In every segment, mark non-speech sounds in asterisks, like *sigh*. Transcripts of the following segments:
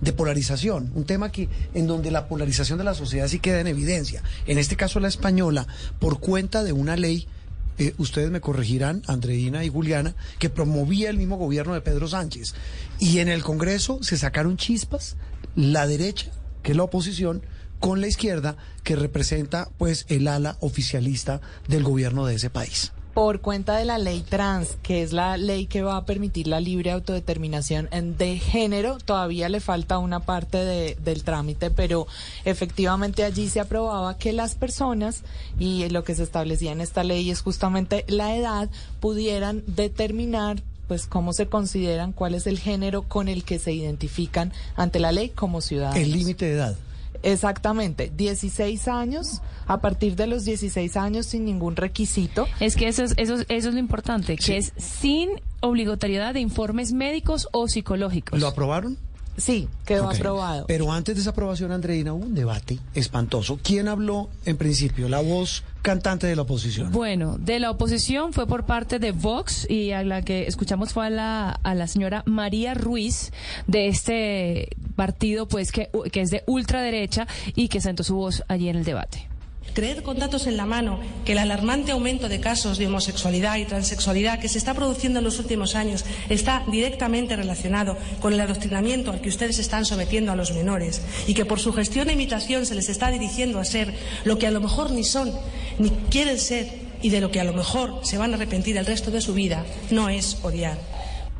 de polarización, un tema que en donde la polarización de la sociedad sí queda en evidencia. En este caso la española, por cuenta de una ley, eh, ustedes me corregirán, Andreina y Juliana, que promovía el mismo gobierno de Pedro Sánchez. Y en el Congreso se sacaron chispas, la derecha, que es la oposición, con la izquierda, que representa pues el ala oficialista del gobierno de ese país por cuenta de la ley trans, que es la ley que va a permitir la libre autodeterminación de género, todavía le falta una parte de, del trámite, pero efectivamente allí se aprobaba que las personas, y lo que se establecía en esta ley es justamente la edad, pudieran determinar pues cómo se consideran, cuál es el género con el que se identifican ante la ley como ciudadanos. El límite de edad. Exactamente, 16 años, a partir de los 16 años sin ningún requisito. Es que eso es, eso, eso es lo importante, que es sin obligatoriedad de informes médicos o psicológicos. ¿Lo aprobaron? Sí, quedó aprobado. Pero antes de esa aprobación, Andreina, hubo un debate espantoso. ¿Quién habló en principio? La voz cantante de la oposición. Bueno, de la oposición fue por parte de Vox y a la que escuchamos fue a la, a la señora María Ruiz de este partido, pues que, que es de ultraderecha y que sentó su voz allí en el debate. Creer con datos en la mano que el alarmante aumento de casos de homosexualidad y transexualidad que se está produciendo en los últimos años está directamente relacionado con el adoctrinamiento al que ustedes están sometiendo a los menores y que por su gestión e imitación se les está dirigiendo a ser lo que a lo mejor ni son ni quieren ser y de lo que a lo mejor se van a arrepentir el resto de su vida no es odiar.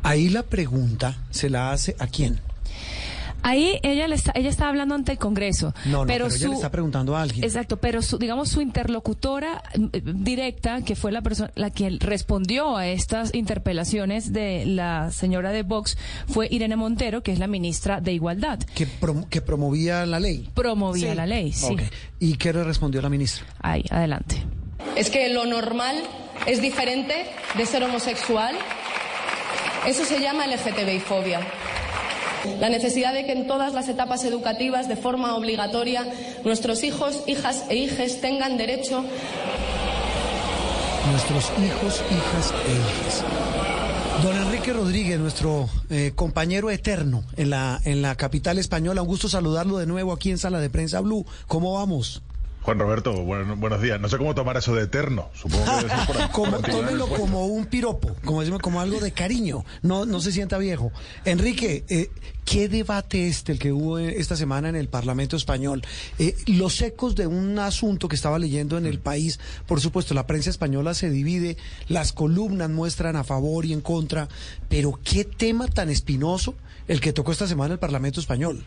Ahí la pregunta se la hace a quién. Ahí ella le está, ella está hablando ante el Congreso. No, no pero, ella le está preguntando a alguien. Exacto, pero su, digamos su interlocutora eh, directa, que fue la persona la que respondió a estas interpelaciones de la señora de Vox, fue Irene Montero, que es la ministra de Igualdad. Que, que promovía la ley. Promovía la ley, sí. ¿Y qué le respondió la ministra? Ahí, adelante. Es que lo normal es diferente de ser homosexual. Eso se llama LGTBI fobia. La necesidad de que en todas las etapas educativas, de forma obligatoria, nuestros hijos, hijas e hijes tengan derecho. Nuestros hijos, hijas e hijes. Don Enrique Rodríguez, nuestro eh, compañero eterno en la, en la capital española, un gusto saludarlo de nuevo aquí en Sala de Prensa Blue. ¿Cómo vamos? Juan Roberto, buenos días. No sé cómo tomar eso de eterno. Supongo que es *laughs* como, tómelo como un piropo, como decimos, como algo de cariño. No, no se sienta viejo. Enrique, eh, ¿qué debate este el que hubo esta semana en el Parlamento español? Eh, los ecos de un asunto que estaba leyendo en el país. Por supuesto, la prensa española se divide, las columnas muestran a favor y en contra, pero qué tema tan espinoso el que tocó esta semana el Parlamento español.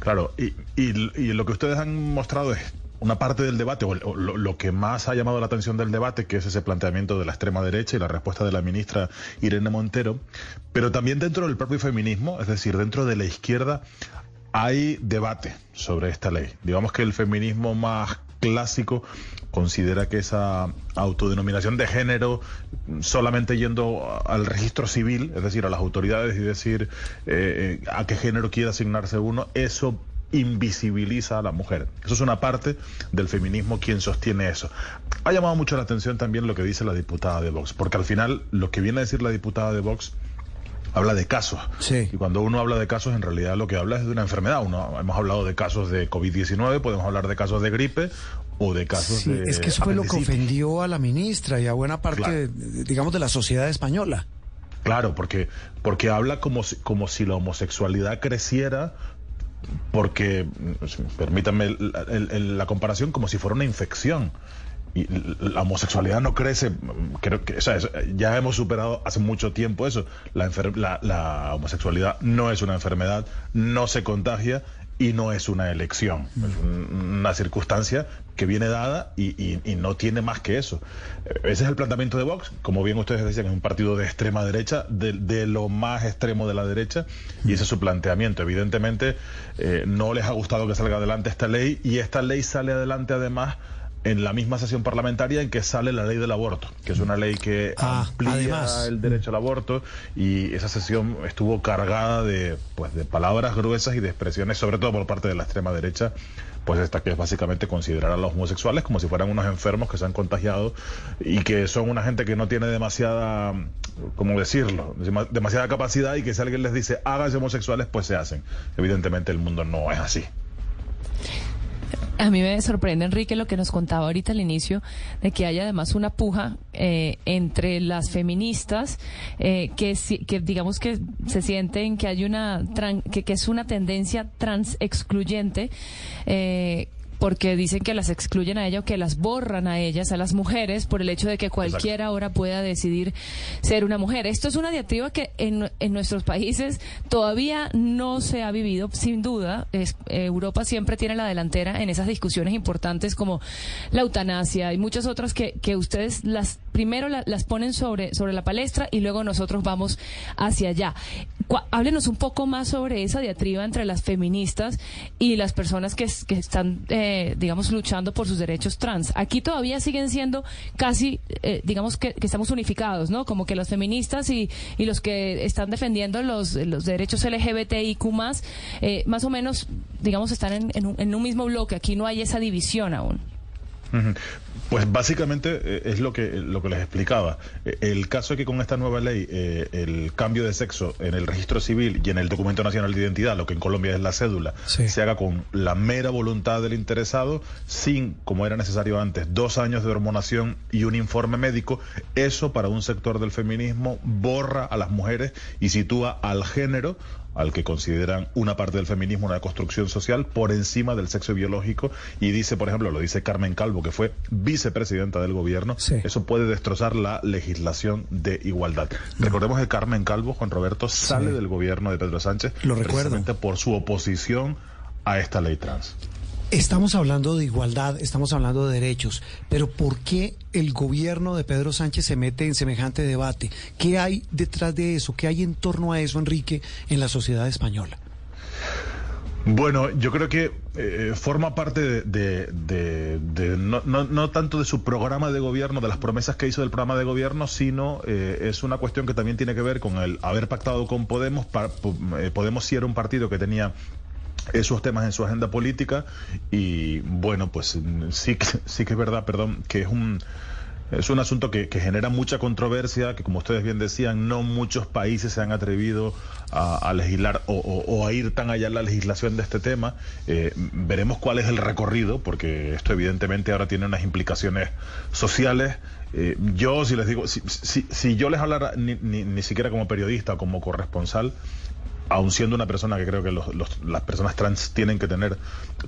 Claro, y, y lo que ustedes han mostrado es una parte del debate, o, lo, que más ha llamado la atención del debate, que es ese planteamiento de la extrema derecha y la respuesta de la ministra Irene Montero, pero también dentro del propio feminismo, es decir, dentro de la izquierda, hay debate sobre esta ley. Digamos que el feminismo más clásico considera que esa autodenominación de género solamente yendo al registro civil, es decir, a las autoridades y decir eh, eh, a qué género quiere asignarse uno, eso invisibiliza a la mujer. Eso es una parte del feminismo quien sostiene eso. Ha llamado mucho la atención también lo que dice la diputada de Vox, porque al final lo que viene a decir la diputada de Vox habla de casos. Y cuando uno habla de casos, en realidad lo que habla es de una enfermedad. Uno, hemos hablado de casos de COVID-19, podemos hablar de casos de gripe o de casos de. Es que eso fue lo que ofendió a la ministra y a buena parte, digamos, de la sociedad española. Claro, porque, porque habla como como si la homosexualidad creciera porque, permítanme la comparación, como si fuera una infección. Y la homosexualidad no crece, creo que ya hemos superado hace mucho tiempo eso. La, la homosexualidad no es una enfermedad, no se contagia y no es una elección, es una circunstancia que viene dada y, no tiene más que eso. Ese es el planteamiento de Vox, como bien ustedes decían, es un partido de extrema derecha, de, lo más extremo de la derecha, y ese es su planteamiento. Evidentemente, eh, no les ha gustado que salga adelante esta ley, y esta ley sale adelante además en la misma sesión parlamentaria en que sale la ley del aborto, que es una ley que Ah, amplía además. el derecho al aborto y esa sesión estuvo cargada de pues de palabras gruesas y de expresiones, sobre todo por parte de la extrema derecha, pues esta que es básicamente considerar a los homosexuales como si fueran unos enfermos que se han contagiado y que son una gente que no tiene demasiada, ¿cómo decirlo? Dema- demasiada capacidad y que si alguien les dice háganse homosexuales, pues se hacen. Evidentemente el mundo no es así. A mí me sorprende, Enrique, lo que nos contaba ahorita al inicio, de que hay además una puja eh, entre las feministas eh, que, que digamos que se sienten que hay una tran- que, que es una tendencia trans excluyente. eh, porque dicen que las excluyen a ella o que las borran a ellas, a las mujeres, por el hecho de que cualquiera ahora pueda decidir ser una mujer. Esto es una diatriba que en, en nuestros países todavía no se ha vivido, sin duda. Es- Europa siempre tiene la delantera en esas discusiones importantes como la eutanasia y muchas otras que, que ustedes las primero la- las ponen sobre, sobre la palestra y luego nosotros vamos hacia allá. Háblenos un poco más sobre esa diatriba entre las feministas y las personas que, que están, eh, digamos, luchando por sus derechos trans. Aquí todavía siguen siendo casi, eh, digamos, que, que estamos unificados, ¿no? Como que los feministas y, y los que están defendiendo los, los derechos LGBTIQ más, eh, más o menos, digamos, están en, en un, en un mismo bloque. Aquí no hay esa división aún. Pues básicamente eh, es lo que lo que les explicaba. Eh, El caso es que con esta nueva ley eh, el cambio de sexo en el registro civil y en el documento nacional de identidad, lo que en Colombia es la cédula, Sí. se haga con la mera voluntad del interesado, sin, como era necesario antes, dos años de hormonación y un informe médico, eso para un sector del feminismo borra a las mujeres y sitúa al género al que consideran una parte del feminismo una construcción social por encima del sexo biológico y dice, por ejemplo, lo dice Carmen Calvo, que fue vicepresidenta del gobierno, Sí. eso puede destrozar la legislación de igualdad. Recordemos que Carmen Calvo, Juan Roberto, sale del gobierno de Pedro Sánchez Lo recuerdo. precisamente por su oposición a esta ley trans. Estamos hablando de igualdad, estamos hablando de derechos, pero ¿por qué el gobierno de Pedro Sánchez se mete en semejante debate? ¿Qué hay detrás de eso? ¿Qué hay en torno a eso, Enrique, en la sociedad española? Bueno, yo creo que eh, forma parte de, no, tanto de su programa de gobierno, de las promesas que hizo del programa de gobierno, sino eh, es una cuestión que también tiene que ver con el haber pactado con Podemos. Eh, Podemos sí era un partido que tenía esos temas en su agenda política y bueno, pues sí, sí que es verdad, perdón, que es un es un asunto que, que genera mucha controversia, que como ustedes bien decían, no muchos países se han atrevido a, legislar o, a ir tan allá en la legislación de este tema. Eh, veremos cuál es el recorrido, porque esto evidentemente ahora tiene unas implicaciones sociales. Eh, yo, si les digo, si, si- si yo les hablara ni, ni- ni siquiera como periodista o como corresponsal, aun siendo una persona que creo que los- las personas trans tienen que tener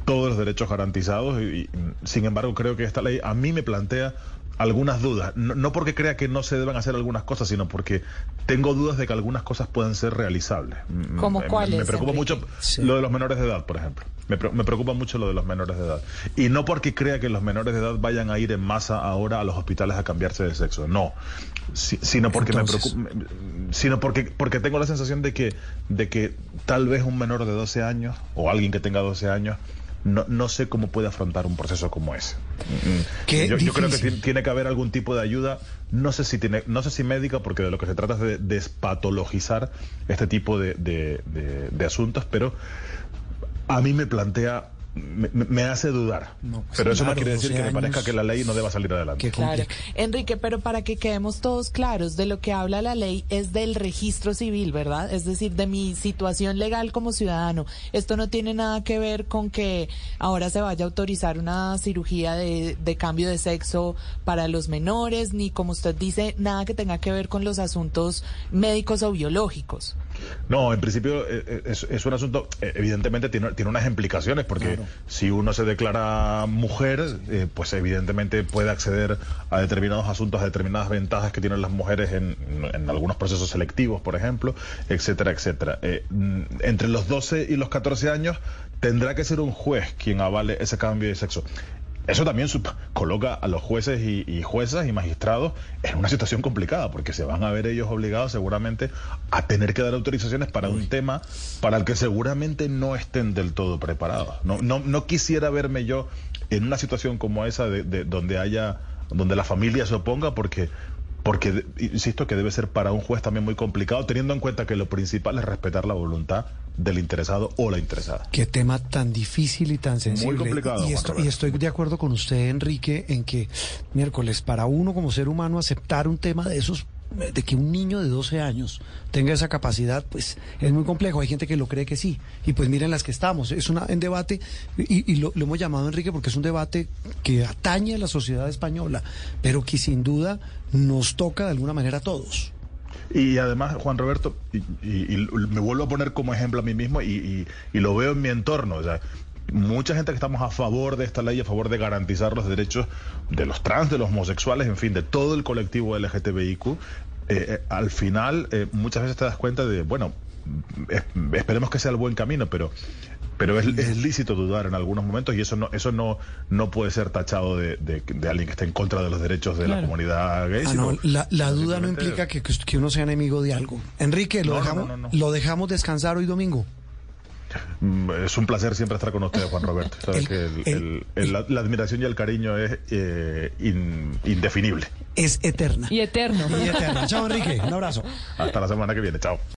todos los derechos garantizados, y, y, sin embargo creo que esta ley a mí me plantea algunas dudas, no, no porque crea que no se deban hacer algunas cosas, sino porque tengo dudas de que algunas cosas pueden ser realizables. ¿Cómo me- cuáles, Me preocupa Enrique? mucho Sí. lo de los menores de edad, por ejemplo. Me, me preocupa mucho lo de los menores de edad. Y no porque crea que los menores de edad vayan a ir en masa ahora a los hospitales a cambiarse de sexo, no. Si- sino porque Entonces. me preocupa sino porque porque tengo la sensación de que de que tal vez un menor de 12 años o alguien que tenga 12 años no, no sé cómo puede afrontar un proceso como ese. Mm, Qué yo, yo creo que tiene que haber algún tipo de ayuda, no sé si tiene, no sé si médica, porque de lo que se trata es de despatologizar este tipo de, de- de- de asuntos, pero a mí me plantea, me, me- hace dudar. No, pues pero eso claro, no quiere decir 12 que me parezca que la ley no deba salir adelante. Claro. Enrique, pero para que quedemos todos claros, de lo que habla la ley es del registro civil, ¿verdad? Es decir, de mi situación legal como ciudadano. Esto no tiene nada que ver con que ahora se vaya a autorizar una cirugía de, de cambio de sexo para los menores, ni como usted dice, nada que tenga que ver con los asuntos médicos o biológicos. No, en principio eh, eh, es, es un asunto, eh, evidentemente tiene, tiene unas implicaciones, porque si uno se declara mujer, eh, pues evidentemente puede acceder a determinados asuntos, a determinadas ventajas que tienen las mujeres en, en algunos procesos selectivos, por ejemplo, etcétera, etcétera. Eh, mm, entre los 12 y los 14 años tendrá que ser un juez quien avale ese cambio de sexo. Eso también coloca a los jueces y, y juezas y magistrados en una situación complicada, porque se van a ver ellos obligados seguramente a tener que dar autorizaciones para un tema para el que seguramente no estén del todo preparados. No, no, no quisiera verme yo en una situación como esa de, de donde haya, donde la familia se oponga, porque porque insisto que debe ser para un juez también muy complicado, teniendo en cuenta que lo principal es respetar la voluntad del interesado o la interesada. Qué tema tan difícil y tan sensible. Muy complicado. Y, esto, y estoy de acuerdo con usted, Enrique, en que miércoles, para uno como ser humano aceptar un tema de esos de que un niño de 12 años tenga esa capacidad, pues es muy complejo. Hay gente que lo cree que sí. Y pues miren las que estamos. Es una en debate, y, y lo, lo, hemos llamado Enrique porque es un debate que atañe a la sociedad española, pero que sin duda nos toca de alguna manera a todos. Y además, Juan Roberto, y, y, y, me vuelvo a poner como ejemplo a mí mismo y, lo veo en mi entorno. O sea, mucha gente que estamos a favor de esta ley, a favor de garantizar los derechos de los trans, de los homosexuales, en fin, de todo el colectivo LGTBIQ, eh, eh, al final eh, muchas veces te das cuenta de, bueno, es, esperemos que sea el buen camino, pero pero es, es, lícito dudar en algunos momentos y eso no eso no no puede ser tachado de, de, de alguien que esté en contra de los derechos de claro. la comunidad gay. Ah, sino, no, la, la duda no implica que, que, uno sea enemigo de algo. Enrique, ¿lo, no, dejamos, no, ¿lo dejamos descansar hoy domingo? Es un placer siempre estar con usted, Juan Roberto. *laughs* Sabes el, que el, el, el, la, la, admiración y el cariño es eh, in, indefinible. Es eterna. Y eterno. Y eterna. Chao, Enrique. Un abrazo. Hasta la semana que viene. Chao.